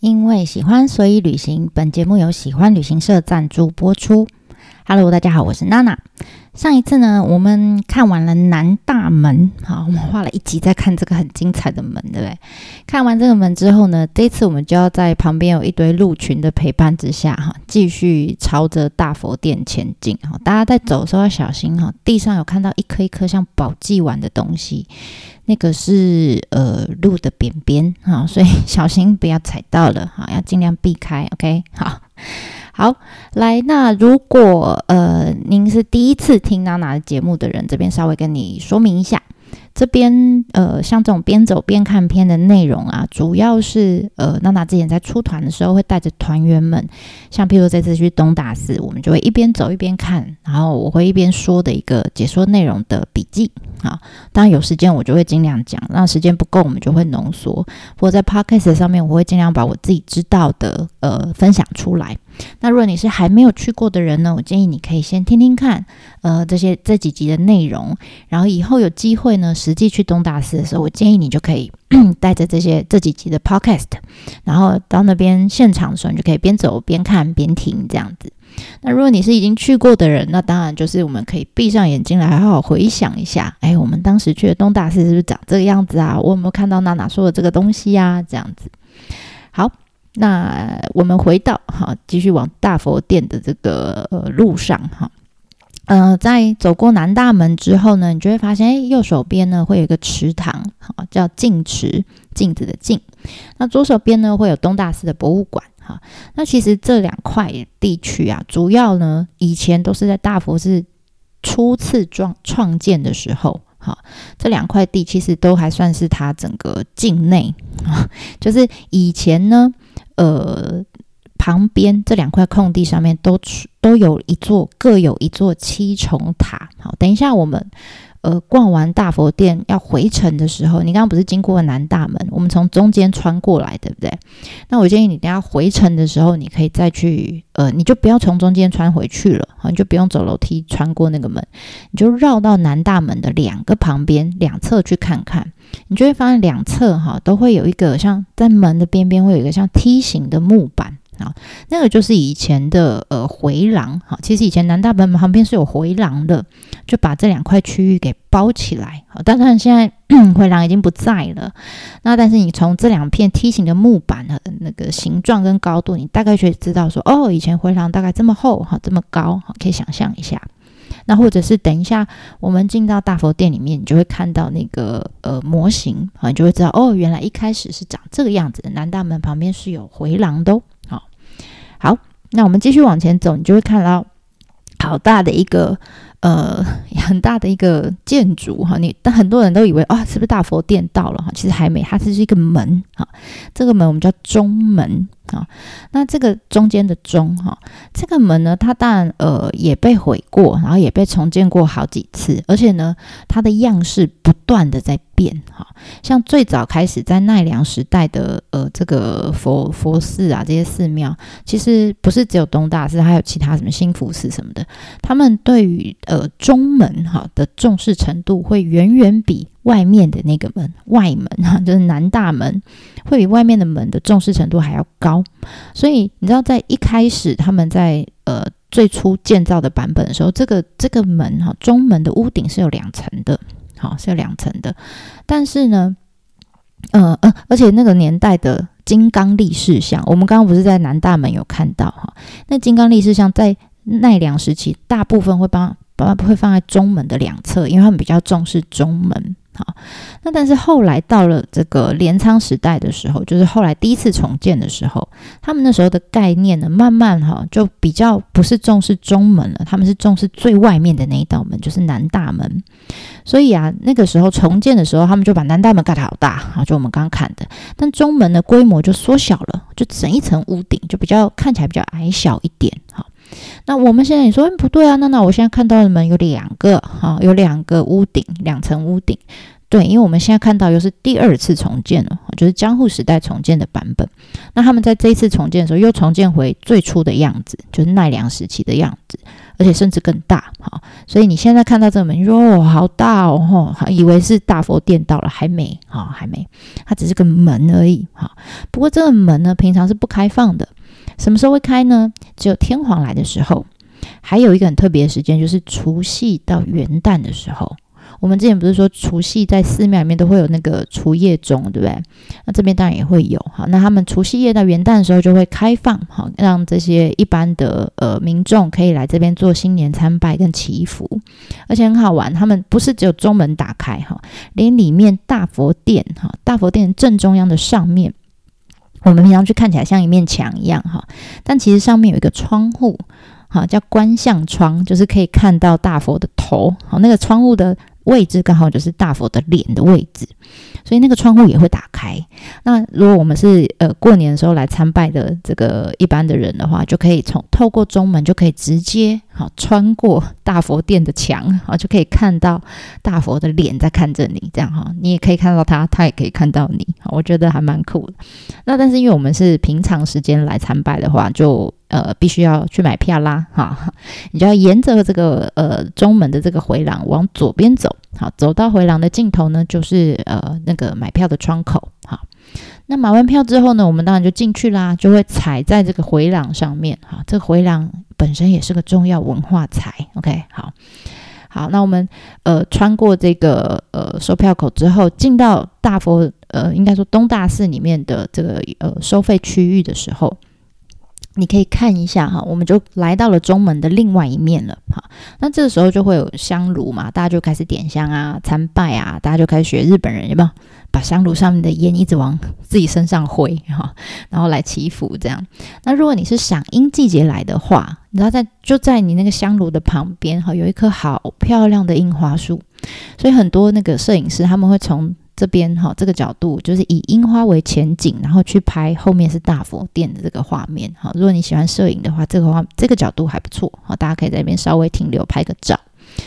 因为喜欢，所以旅行。本节目由喜欢旅行社赞助播出。Hello，大家好，我是娜娜。上一次呢，我们看完了南大门，好，我们花了一集在看这个很精彩的门，对不对？看完这个门之后呢，这次我们就要在旁边有一堆鹿群的陪伴之下，哈，继续朝着大佛殿前进。哈，大家在走的时候要小心哈，地上有看到一颗一颗像宝济丸的东西，那个是呃鹿的便便，哈，所以小心不要踩到了，哈，要尽量避开。OK，好。好，来，那如果呃您是第一次听娜娜的节目的人，这边稍微跟你说明一下。这边呃，像这种边走边看片的内容啊，主要是呃，娜娜之前在出团的时候会带着团员们，像譬如这次去东大寺，我们就会一边走一边看，然后我会一边说的一个解说内容的笔记啊。当然有时间我就会尽量讲，那时间不够我们就会浓缩。或在 podcast 上面，我会尽量把我自己知道的呃分享出来。那如果你是还没有去过的人呢，我建议你可以先听听看，呃，这些这几集的内容，然后以后有机会呢，实际去东大寺的时候，我建议你就可以 带着这些这几集的 podcast，然后到那边现场的时候，你就可以边走边看边听这样子。那如果你是已经去过的人，那当然就是我们可以闭上眼睛来好好回想一下，哎，我们当时去的东大寺是不是长这个样子啊？我有没有看到娜娜说的这个东西呀？这样子，好。那我们回到哈，继续往大佛殿的这个呃路上哈，呃，在走过南大门之后呢，你就会发现，哎，右手边呢会有一个池塘，好，叫镜池，镜子的镜。那左手边呢会有东大寺的博物馆，哈。那其实这两块地区啊，主要呢以前都是在大佛寺初次创创建的时候。好，这两块地其实都还算是它整个境内啊，就是以前呢，呃，旁边这两块空地上面都都有一座各有一座七重塔。好，等一下我们。呃，逛完大佛殿要回程的时候，你刚刚不是经过南大门，我们从中间穿过来，对不对？那我建议你等下回程的时候，你可以再去，呃，你就不要从中间穿回去了，好，你就不用走楼梯穿过那个门，你就绕到南大门的两个旁边两侧去看看，你就会发现两侧哈都会有一个像在门的边边会有一个像梯形的木板。啊，那个就是以前的呃回廊，哈，其实以前南大门旁边是有回廊的，就把这两块区域给包起来。好，当然现在 回廊已经不在了。那但是你从这两片梯形的木板的那个形状跟高度，你大概就知道说，哦，以前回廊大概这么厚，哈，这么高，哈，可以想象一下。那或者是等一下我们进到大佛殿里面，你就会看到那个呃模型，啊，你就会知道，哦，原来一开始是长这个样子的。南大门旁边是有回廊的。好好，那我们继续往前走，你就会看到好大的一个呃很大的一个建筑哈。你但很多人都以为啊，是不是大佛殿到了哈？其实还没，它只是一个门哈。这个门我们叫中门。啊，那这个中间的中哈，这个门呢，它当然呃也被毁过，然后也被重建过好几次，而且呢，它的样式不断的在变哈。像最早开始在奈良时代的呃这个佛佛寺啊，这些寺庙，其实不是只有东大寺，还有其他什么新福寺什么的，他们对于呃中门哈的重视程度会远远比。外面的那个门，外门哈，就是南大门，会比外面的门的重视程度还要高。所以你知道，在一开始他们在呃最初建造的版本的时候，这个这个门哈，中门的屋顶是有两层的，好是有两层的。但是呢，呃呃，而且那个年代的金刚力士像，我们刚刚不是在南大门有看到哈？那金刚力士像在奈良时期，大部分会帮把会放在中门的两侧，因为他们比较重视中门。好，那但是后来到了这个镰仓时代的时候，就是后来第一次重建的时候，他们那时候的概念呢，慢慢哈就比较不是重视中门了，他们是重视最外面的那一道门，就是南大门。所以啊，那个时候重建的时候，他们就把南大门盖得好大啊，就我们刚刚看的，但中门的规模就缩小了，就整一层屋顶就比较看起来比较矮小一点。好，那我们现在你说不对啊，那那我现在看到的门有两个哈，有两个屋顶，两层屋顶。对，因为我们现在看到又是第二次重建了，就是江户时代重建的版本。那他们在这一次重建的时候，又重建回最初的样子，就是奈良时期的样子。而且甚至更大。哈，所以你现在看到这个门，哟，好大哦，哈，以为是大佛殿到了，还没，哈，还没，它只是个门而已。哈，不过这个门呢，平常是不开放的，什么时候会开呢？只有天皇来的时候，还有一个很特别的时间，就是除夕到元旦的时候。我们之前不是说除夕在寺庙里面都会有那个除夜钟，对不对？那这边当然也会有。好，那他们除夕夜到元旦的时候就会开放，好，让这些一般的呃民众可以来这边做新年参拜跟祈福，而且很好玩。他们不是只有中门打开哈，连里面大佛殿哈，大佛殿正中央的上面，我们平常去看起来像一面墙一样哈，但其实上面有一个窗户，哈，叫观相窗，就是可以看到大佛的头。好，那个窗户的。位置刚好就是大佛的脸的位置，所以那个窗户也会打开。那如果我们是呃过年的时候来参拜的这个一般的人的话，就可以从透过中门就可以直接好穿过大佛殿的墙，好就可以看到大佛的脸在看着你，这样哈，你也可以看到他，他也可以看到你，我觉得还蛮酷的。那但是因为我们是平常时间来参拜的话，就呃，必须要去买票啦，哈，你就要沿着这个呃中门的这个回廊往左边走，好，走到回廊的尽头呢，就是呃那个买票的窗口，好，那买完票之后呢，我们当然就进去啦，就会踩在这个回廊上面，哈，这个回廊本身也是个重要文化财，OK，好，好，那我们呃穿过这个呃售票口之后，进到大佛呃应该说东大寺里面的这个呃收费区域的时候。你可以看一下哈，我们就来到了中门的另外一面了哈。那这个时候就会有香炉嘛，大家就开始点香啊、参拜啊，大家就开始学日本人有没有？把香炉上面的烟一直往自己身上挥哈，然后来祈福这样。那如果你是赏樱季节来的话，然后在就在你那个香炉的旁边哈，有一棵好漂亮的樱花树，所以很多那个摄影师他们会从。这边哈，这个角度就是以樱花为前景，然后去拍后面是大佛殿的这个画面。哈，如果你喜欢摄影的话，这个画这个角度还不错。好，大家可以在那边稍微停留拍个照。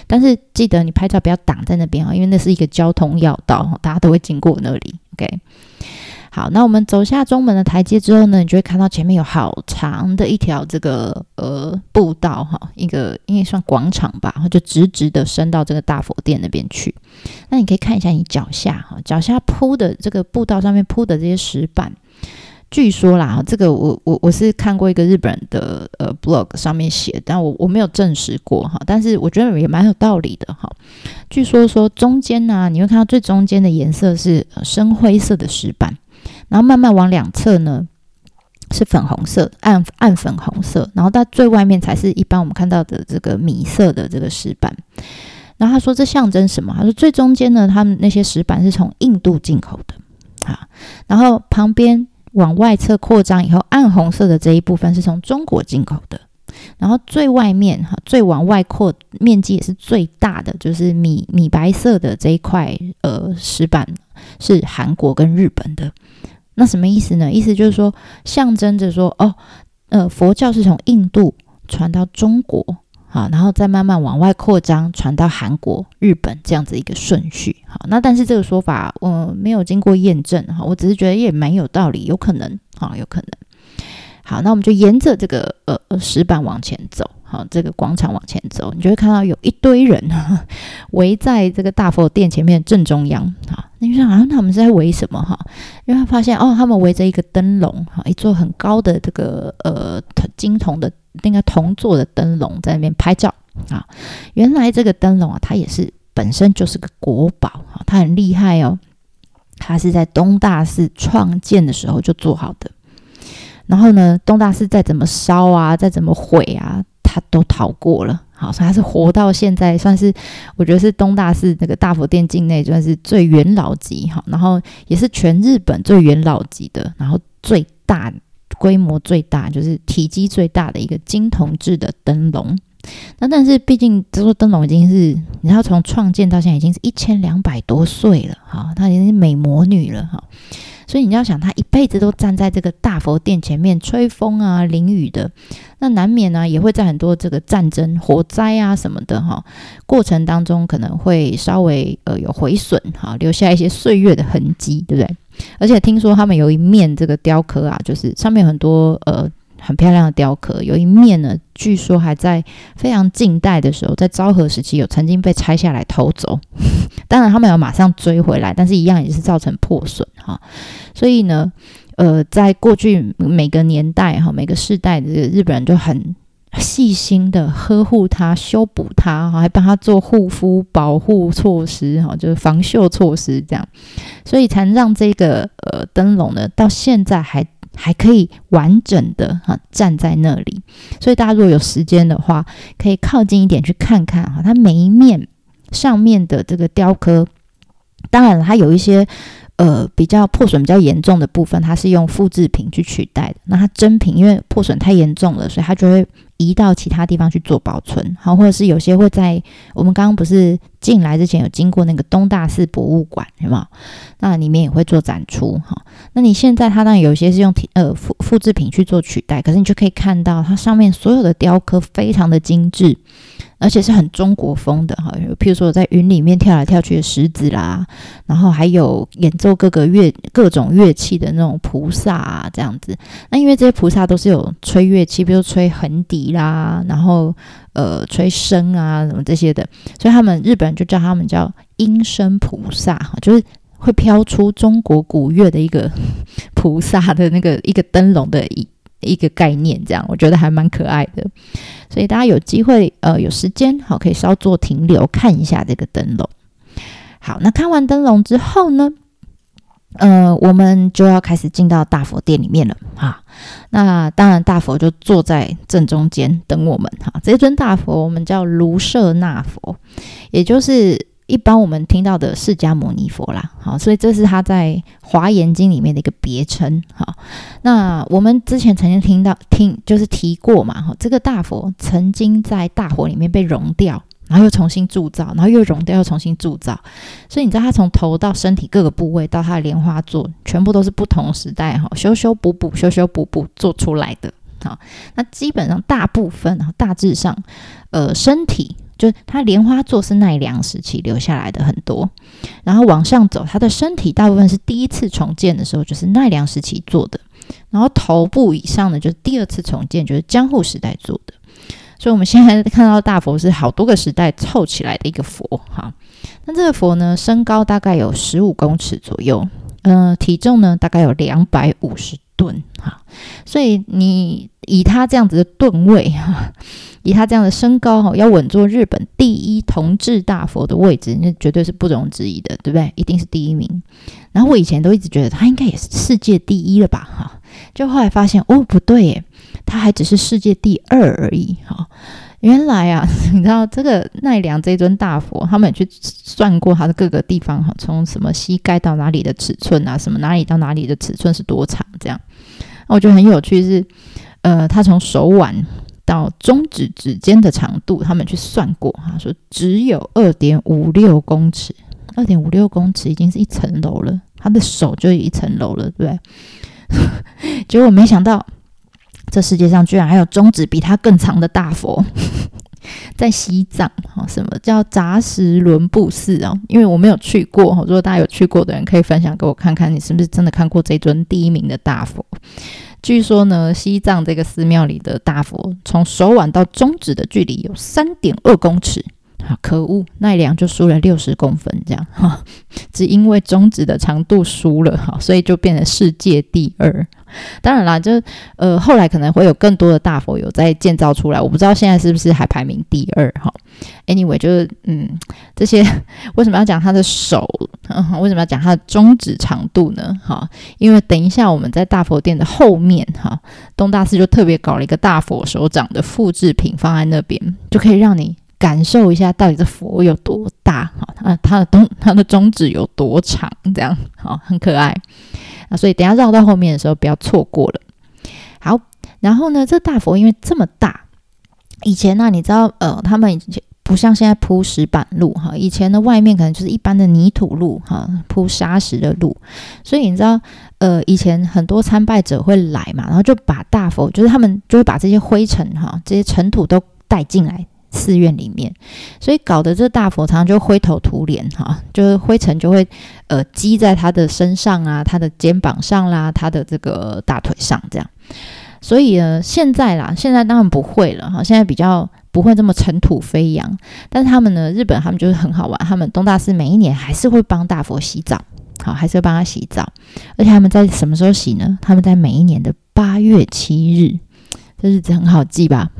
但是记得你拍照不要挡在那边啊，因为那是一个交通要道，大家都会经过那里。OK。好，那我们走下中门的台阶之后呢，你就会看到前面有好长的一条这个呃步道哈，一个应该算广场吧，然后就直直的伸到这个大佛殿那边去。那你可以看一下你脚下哈，脚下铺的这个步道上面铺的这些石板，据说啦，这个我我我是看过一个日本的呃 blog 上面写，但我我没有证实过哈，但是我觉得也蛮有道理的哈。据说说中间呢，你会看到最中间的颜色是深灰色的石板。然后慢慢往两侧呢，是粉红色，暗暗粉红色。然后到最外面才是一般我们看到的这个米色的这个石板。然后他说这象征什么？他说最中间呢，他们那些石板是从印度进口的，啊。然后旁边往外侧扩张以后，暗红色的这一部分是从中国进口的。然后最外面哈，最往外扩面积也是最大的，就是米米白色的这一块呃石板是韩国跟日本的。那什么意思呢？意思就是说，象征着说，哦，呃，佛教是从印度传到中国，好，然后再慢慢往外扩张，传到韩国、日本这样子一个顺序。好，那但是这个说法，我没有经过验证，哈，我只是觉得也蛮有道理，有可能，好，有可能。好，那我们就沿着这个呃呃石板往前走。好，这个广场往前走，你就会看到有一堆人围在这个大佛殿前面正中央。你就想啊，他们是在围什么？哈，因为他发现哦，他们围着一个灯笼，哈，一座很高的这个呃金铜的那个铜做的灯笼在那边拍照。啊，原来这个灯笼啊，它也是本身就是个国宝，哈，它很厉害哦，它是在东大寺创建的时候就做好的。然后呢，东大寺再怎么烧啊，再怎么毁啊，他都逃过了。好，所以他是活到现在，算是我觉得是东大寺那个大佛殿境内算是最元老级哈。然后也是全日本最元老级的，然后最大规模最大，就是体积最大的一个金铜制的灯笼。那但是毕竟这座灯笼已经是，你知道从创建到现在已经是一千两百多岁了哈，它已经是美魔女了哈。所以你要想，他一辈子都站在这个大佛殿前面吹风啊、淋雨的，那难免呢也会在很多这个战争、火灾啊什么的哈过程当中，可能会稍微呃有毁损哈，留下一些岁月的痕迹，对不对？而且听说他们有一面这个雕刻啊，就是上面很多呃很漂亮的雕刻。有一面呢，据说还在非常近代的时候，在昭和时期有曾经被拆下来偷走。当然他们要马上追回来，但是一样也是造成破损哈。所以呢，呃，在过去每个年代哈，每个世代的日本人就很。细心的呵护它，修补它，还帮它做护肤保护措施，哈，就是防锈措施这样，所以才让这个呃灯笼呢，到现在还还可以完整的哈站在那里。所以大家如果有时间的话，可以靠近一点去看看哈，它每一面上面的这个雕刻，当然了它有一些。呃，比较破损比较严重的部分，它是用复制品去取代的。那它真品因为破损太严重了，所以它就会移到其他地方去做保存。好，或者是有些会在我们刚刚不是进来之前有经过那个东大寺博物馆，有没有？那里面也会做展出。哈，那你现在它当然有些是用呃复复制品去做取代，可是你就可以看到它上面所有的雕刻非常的精致。而且是很中国风的哈，譬如说在云里面跳来跳去的石子啦，然后还有演奏各个乐各种乐器的那种菩萨啊，这样子。那因为这些菩萨都是有吹乐器，比如吹横笛啦，然后呃吹笙啊什么这些的，所以他们日本人就叫他们叫音声菩萨哈，就是会飘出中国古乐的一个 菩萨的那个一个灯笼的一。个概念，这样我觉得还蛮可爱的，所以大家有机会呃有时间好可以稍作停留看一下这个灯笼。好，那看完灯笼之后呢，呃，我们就要开始进到大佛殿里面了哈。那当然大佛就坐在正中间等我们哈。这尊大佛我们叫卢舍那佛，也就是。一般我们听到的释迦牟尼佛啦，好，所以这是他在《华严经》里面的一个别称，好。那我们之前曾经听到听就是提过嘛，哈，这个大佛曾经在大火里面被熔掉，然后又重新铸造，然后又熔掉又重新铸造，所以你知道他从头到身体各个部位到他的莲花座，全部都是不同时代哈修修补补修修补补做出来的，好。那基本上大部分啊，大致上，呃，身体。就它莲花座是奈良时期留下来的很多，然后往上走，它的身体大部分是第一次重建的时候就是奈良时期做的，然后头部以上呢就是第二次重建，就是江户时代做的。所以我们现在看到大佛是好多个时代凑起来的一个佛哈。那这个佛呢，身高大概有十五公尺左右，嗯，体重呢大概有两百五十吨哈。所以你以他这样子的吨位哈。以他这样的身高哈，要稳坐日本第一同治大佛的位置，那绝对是不容置疑的，对不对？一定是第一名。然后我以前都一直觉得他应该也是世界第一了吧，哈。就后来发现哦，不对耶，他还只是世界第二而已，哈。原来啊，你知道这个奈良这尊大佛，他们去算过它的各个地方哈，从什么膝盖到哪里的尺寸啊，什么哪里到哪里的尺寸是多长这样。我觉得很有趣是，呃，他从手腕。到中指指尖的长度，他们去算过哈，说只有二点五六公尺，二点五六公尺已经是一层楼了，他的手就一层楼了，对不对？结果没想到，这世界上居然还有中指比他更长的大佛，在西藏哈，什么叫扎什伦布寺啊？因为我没有去过哈，如果大家有去过的人，可以分享给我看看，你是不是真的看过这尊第一名的大佛？据说呢，西藏这个寺庙里的大佛，从手腕到中指的距离有三点二公尺。啊，可恶，奈良就输了六十公分，这样 哈，只因为中指的长度输了哈，所以就变成世界第二。当然啦，就呃后来可能会有更多的大佛有在建造出来，我不知道现在是不是还排名第二哈。Anyway，就是嗯，这些 为什么要讲他的手？嗯为什么要讲他的中指长度呢？哈，因为等一下我们在大佛殿的后面哈，东大寺就特别搞了一个大佛手掌的复制品放在那边，就可以让你。感受一下到底这佛有多大哈，啊它的中 它的中指有多长，这样好很可爱啊，所以等下绕到后面的时候不要错过了。好，然后呢，这大佛因为这么大，以前呢，你知道呃，他们以前不像现在铺石板路哈，以前的外面可能就是一般的泥土路哈，铺砂石的路，所以你知道呃，以前很多参拜者会来嘛，然后就把大佛，就是他们就会把这些灰尘哈，这些尘土都带进来。寺院里面，所以搞得这大佛常常就灰头土脸哈，就是灰尘就会呃积在他的身上啊，他的肩膀上啦，他的这个大腿上这样。所以呢，现在啦，现在当然不会了哈，现在比较不会这么尘土飞扬。但是他们呢，日本他们就是很好玩，他们东大寺每一年还是会帮大佛洗澡，好，还是会帮他洗澡。而且他们在什么时候洗呢？他们在每一年的八月七日，这日子很好记吧？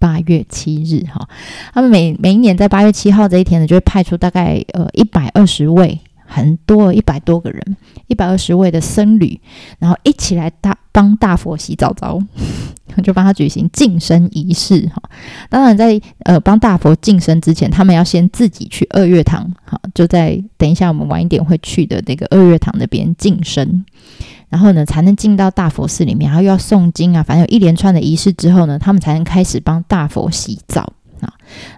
八月七日哈，他们每每一年在八月七号这一天呢，就会派出大概呃一百二十位。很多一百多个人，一百二十位的僧侣，然后一起来大帮大佛洗澡澡，就帮他举行净身仪式哈。当然，在呃帮大佛净身之前，他们要先自己去二月堂，哈，就在等一下我们晚一点会去的那个二月堂那边净身，然后呢才能进到大佛寺里面，然后又要诵经啊，反正有一连串的仪式之后呢，他们才能开始帮大佛洗澡。啊，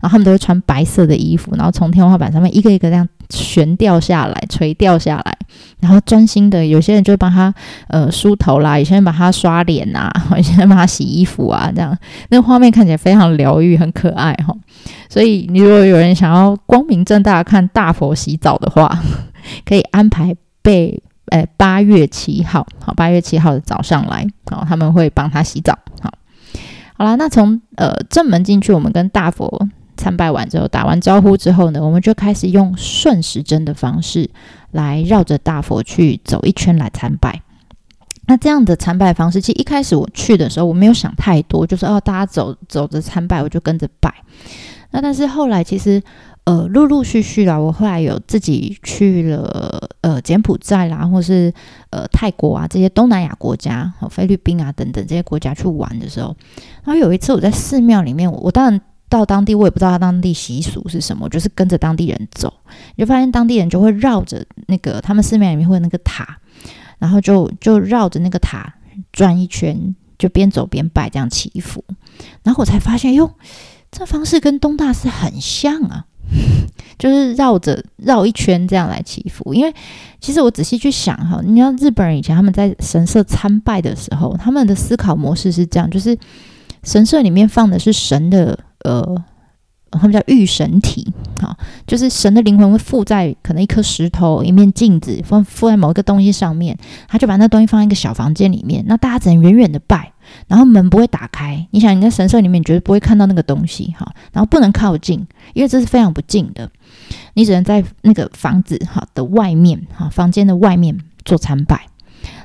然后他们都会穿白色的衣服，然后从天花板上面一个一个这样悬吊下来、垂吊下来，然后专心的，有些人就帮他呃梳头啦，有些人帮他刷脸呐，有些人帮他洗衣服啊，这样那画面看起来非常疗愈，很可爱哈。所以你如果有人想要光明正大看大佛洗澡的话，可以安排被诶八月七号，好，八月七号的早上来，好，他们会帮他洗澡，好。好啦，那从呃正门进去，我们跟大佛参拜完之后，打完招呼之后呢，我们就开始用顺时针的方式来绕着大佛去走一圈来参拜。那这样的参拜方式，其实一开始我去的时候，我没有想太多，就是哦，大家走走着参拜，我就跟着拜。那但是后来其实。呃，陆陆续续啦，我后来有自己去了呃柬埔寨啦，或是呃泰国啊这些东南亚国家，菲律宾啊等等这些国家去玩的时候，然后有一次我在寺庙里面，我当然到当地，我也不知道他当地习俗是什么，就是跟着当地人走，你就发现当地人就会绕着那个他们寺庙里面会有那个塔，然后就就绕着那个塔转一圈，就边走边拜这样祈福，然后我才发现哟，这方式跟东大寺很像啊。就是绕着绕一圈这样来祈福，因为其实我仔细去想哈，你知道日本人以前他们在神社参拜的时候，他们的思考模式是这样，就是神社里面放的是神的呃。他们叫御神体，好，就是神的灵魂会附在可能一颗石头、一面镜子，附附在某一个东西上面，他就把那东西放在一个小房间里面，那大家只能远远的拜，然后门不会打开。你想你在神社里面绝对不会看到那个东西，哈，然后不能靠近，因为这是非常不敬的，你只能在那个房子哈的外面，哈，房间的外面做参拜。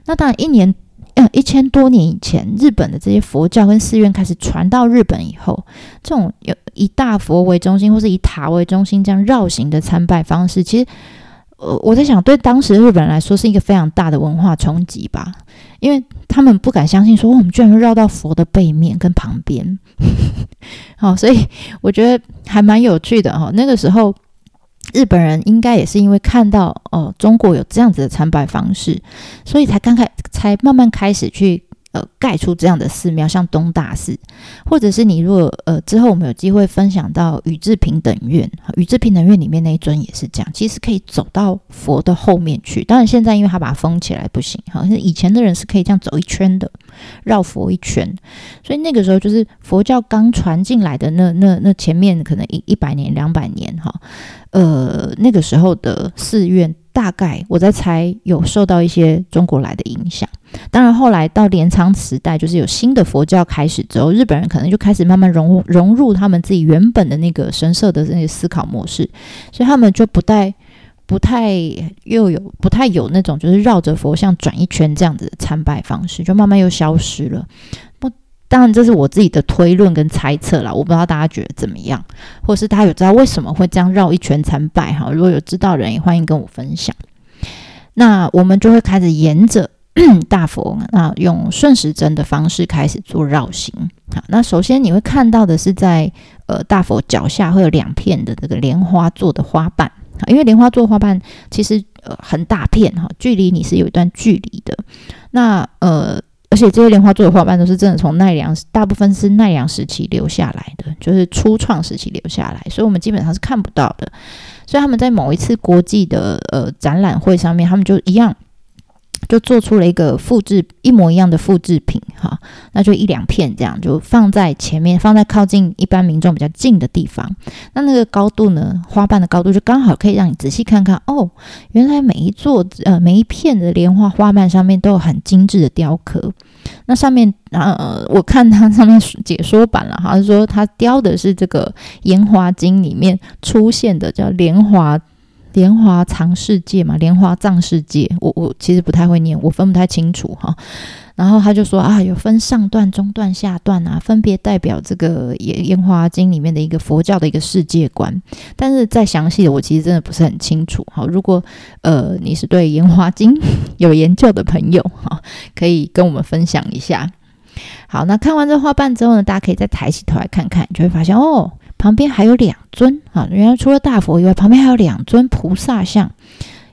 那当然一年。嗯，一千多年以前，日本的这些佛教跟寺院开始传到日本以后，这种有以大佛为中心或是以塔为中心这样绕行的参拜方式，其实，呃，我在想，对当时日本人来说是一个非常大的文化冲击吧，因为他们不敢相信说，我们居然会绕到佛的背面跟旁边，好，所以我觉得还蛮有趣的哈，那个时候。日本人应该也是因为看到哦，中国有这样子的参拜方式，所以才刚开，才慢慢开始去。盖出这样的寺庙，像东大寺，或者是你如果呃之后我们有机会分享到宇治平等院，宇治平等院里面那一尊也是这样，其实可以走到佛的后面去。当然现在因为他把它封起来不行，好像以前的人是可以这样走一圈的，绕佛一圈。所以那个时候就是佛教刚传进来的那那那前面可能一一百年两百年哈，呃那个时候的寺院。大概我在猜，有受到一些中国来的影响。当然，后来到镰仓时代，就是有新的佛教开始之后，日本人可能就开始慢慢融融入他们自己原本的那个神社的那些思考模式，所以他们就不太、不太又有不太有那种就是绕着佛像转一圈这样子的参拜方式，就慢慢又消失了。当然，这是我自己的推论跟猜测啦，我不知道大家觉得怎么样，或是大家有知道为什么会这样绕一圈参拜哈？如果有知道人，也欢迎跟我分享。那我们就会开始沿着 大佛，那用顺时针的方式开始做绕行。好，那首先你会看到的是在呃大佛脚下会有两片的这个莲花做的花瓣，因为莲花做花瓣其实呃很大片哈，距离你是有一段距离的。那呃。而且这些莲花座的花瓣都是真的从奈良，大部分是奈良时期留下来的，就是初创时期留下来，所以我们基本上是看不到的。所以他们在某一次国际的呃展览会上面，他们就一样。就做出了一个复制一模一样的复制品，哈，那就一两片这样，就放在前面，放在靠近一般民众比较近的地方。那那个高度呢，花瓣的高度就刚好可以让你仔细看看，哦，原来每一座呃每一片的莲花花瓣上面都有很精致的雕刻。那上面呃，我看它上面解说版了，好像说它雕的是这个《莲花经》里面出现的叫莲花莲华藏世界嘛，莲花藏世界。我我其实不太会念，我分不太清楚哈。然后他就说啊，有分上段、中段、下段啊，分别代表这个《烟烟花经》里面的一个佛教的一个世界观。但是再详细的，我其实真的不是很清楚。好，如果呃你是对《烟花经 》有研究的朋友，哈，可以跟我们分享一下。好，那看完这花瓣之后呢，大家可以再抬起头来看看，就会发现哦，旁边还有两尊哈，原来除了大佛以外，旁边还有两尊菩萨像，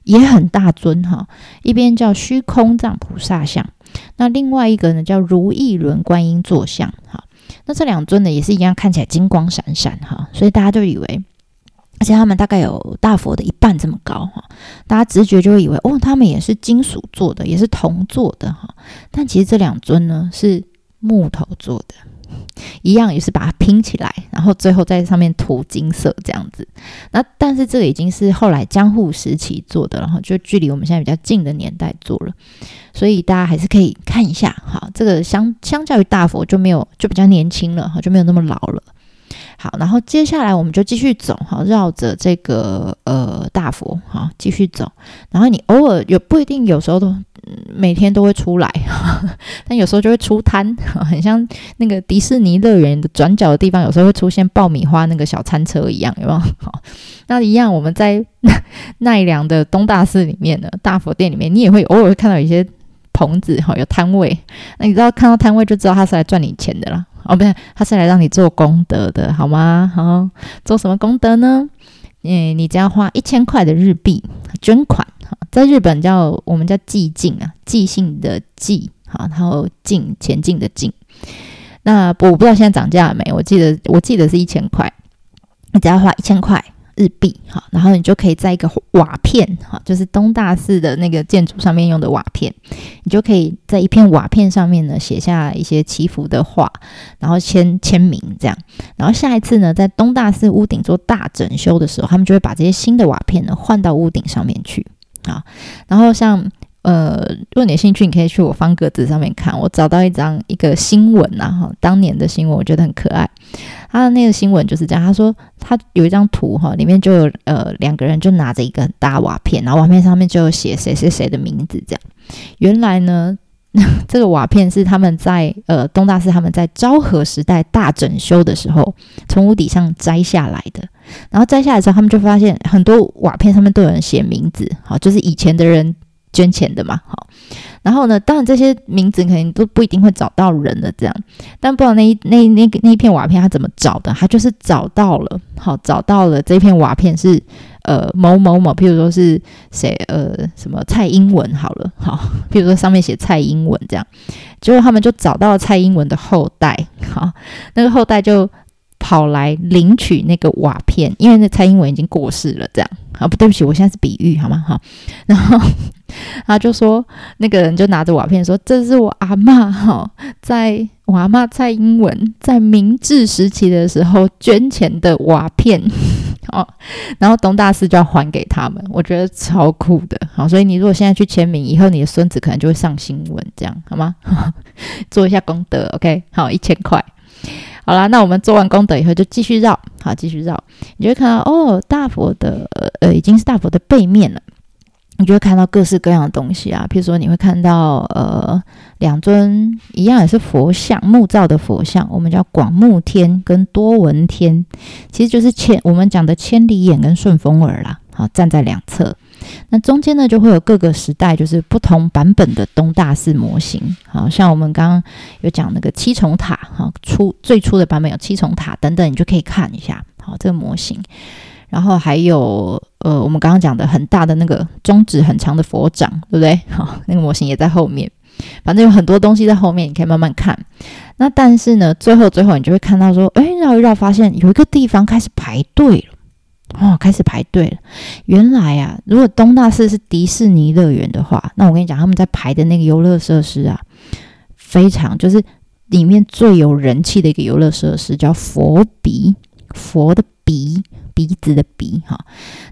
也很大尊哈。一边叫虚空藏菩萨像。那另外一个呢，叫如意轮观音坐像，哈，那这两尊呢也是一样，看起来金光闪闪，哈，所以大家就以为，而且他们大概有大佛的一半这么高，哈，大家直觉就会以为，哦，他们也是金属做的，也是铜做的，哈，但其实这两尊呢是木头做的。一样也是把它拼起来，然后最后在上面涂金色这样子。那但是这个已经是后来江户时期做的，然后就距离我们现在比较近的年代做了，所以大家还是可以看一下。好，这个相相较于大佛就没有就比较年轻了，哈，就没有那么老了。好，然后接下来我们就继续走，哈，绕着这个呃大佛，哈，继续走。然后你偶尔有不一定，有时候都。每天都会出来，但有时候就会出摊，很像那个迪士尼乐园的转角的地方，有时候会出现爆米花那个小餐车一样，有没有？好，那一样，我们在奈良的东大寺里面的大佛殿里面，你也会偶尔会看到一些棚子，哈，有摊位。那你知道看到摊位就知道他是来赚你钱的了，哦，不是，他是来让你做功德的，好吗？好，做什么功德呢？嗯，你只要花一千块的日币捐款。在日本叫我们叫寂静啊，寂性的寂，好，然后进前进的进。那我不知道现在涨价了没？我记得我记得是一千块，你只要花一千块日币，好，然后你就可以在一个瓦片，哈，就是东大寺的那个建筑上面用的瓦片，你就可以在一片瓦片上面呢写下一些祈福的话，然后签签名这样。然后下一次呢，在东大寺屋顶做大整修的时候，他们就会把这些新的瓦片呢换到屋顶上面去。啊，然后像呃，如果你有兴趣，你可以去我方格子上面看，我找到一张一个新闻呐，哈，当年的新闻，我觉得很可爱。他的那个新闻就是这样，他说他有一张图哈，里面就有呃两个人就拿着一个很大瓦片，然后瓦片上面就写谁谁谁的名字，这样。原来呢，这个瓦片是他们在呃东大寺他们在昭和时代大整修的时候从屋顶上摘下来的。然后摘下来之后，他们就发现很多瓦片上面都有人写名字，好，就是以前的人捐钱的嘛，好。然后呢，当然这些名字肯定都不一定会找到人的这样，但不知道那一那那个那一片瓦片他怎么找的，他就是找到了，好，找到了这片瓦片是呃某某某，譬如说是谁呃什么蔡英文好了，好，譬如说上面写蔡英文这样，结果他们就找到了蔡英文的后代，好，那个后代就。跑来领取那个瓦片，因为那蔡英文已经过世了，这样啊不对不起，我现在是比喻好吗？哈，然后 他就说那个人就拿着瓦片说：“这是我阿妈哈，在我阿妈蔡英文在明治时期的时候捐钱的瓦片 哦。”然后东大寺就要还给他们，我觉得超酷的。好，所以你如果现在去签名，以后你的孙子可能就会上新闻，这样好吗？做一下功德，OK？好，一千块。好啦，那我们做完功德以后就继续绕，好，继续绕，你就会看到哦，大佛的呃已经是大佛的背面了，你就会看到各式各样的东西啊，譬如说你会看到呃两尊一样也是佛像木造的佛像，我们叫广目天跟多闻天，其实就是千我们讲的千里眼跟顺风耳啦，好站在两侧。那中间呢，就会有各个时代，就是不同版本的东大寺模型，好像我们刚刚有讲那个七重塔，哈，初最初的版本有七重塔等等，你就可以看一下，好这个模型。然后还有呃，我们刚刚讲的很大的那个中指很长的佛掌，对不对？好，那个模型也在后面。反正有很多东西在后面，你可以慢慢看。那但是呢，最后最后你就会看到说，哎，绕一绕，发现有一个地方开始排队了。哦，开始排队了。原来啊，如果东大寺是迪士尼乐园的话，那我跟你讲，他们在排的那个游乐设施啊，非常就是里面最有人气的一个游乐设施，叫佛鼻，佛的鼻鼻子的鼻哈。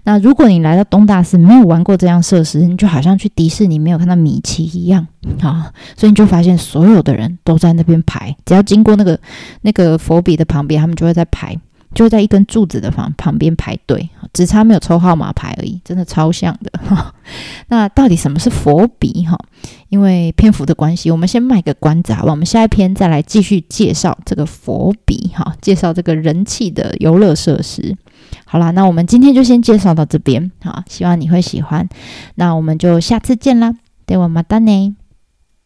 那如果你来到东大寺没有玩过这样设施，你就好像去迪士尼没有看到米奇一样啊。所以你就发现所有的人都在那边排，只要经过那个那个佛笔的旁边，他们就会在排。就在一根柱子的旁旁边排队，只差没有抽号码牌而已，真的超像的。那到底什么是佛笔哈？因为篇幅的关系，我们先卖个关子好吧？我们下一篇再来继续介绍这个佛笔哈，介绍这个人气的游乐设施。好啦，那我们今天就先介绍到这边好，希望你会喜欢。那我们就下次见啦，对我马达呢。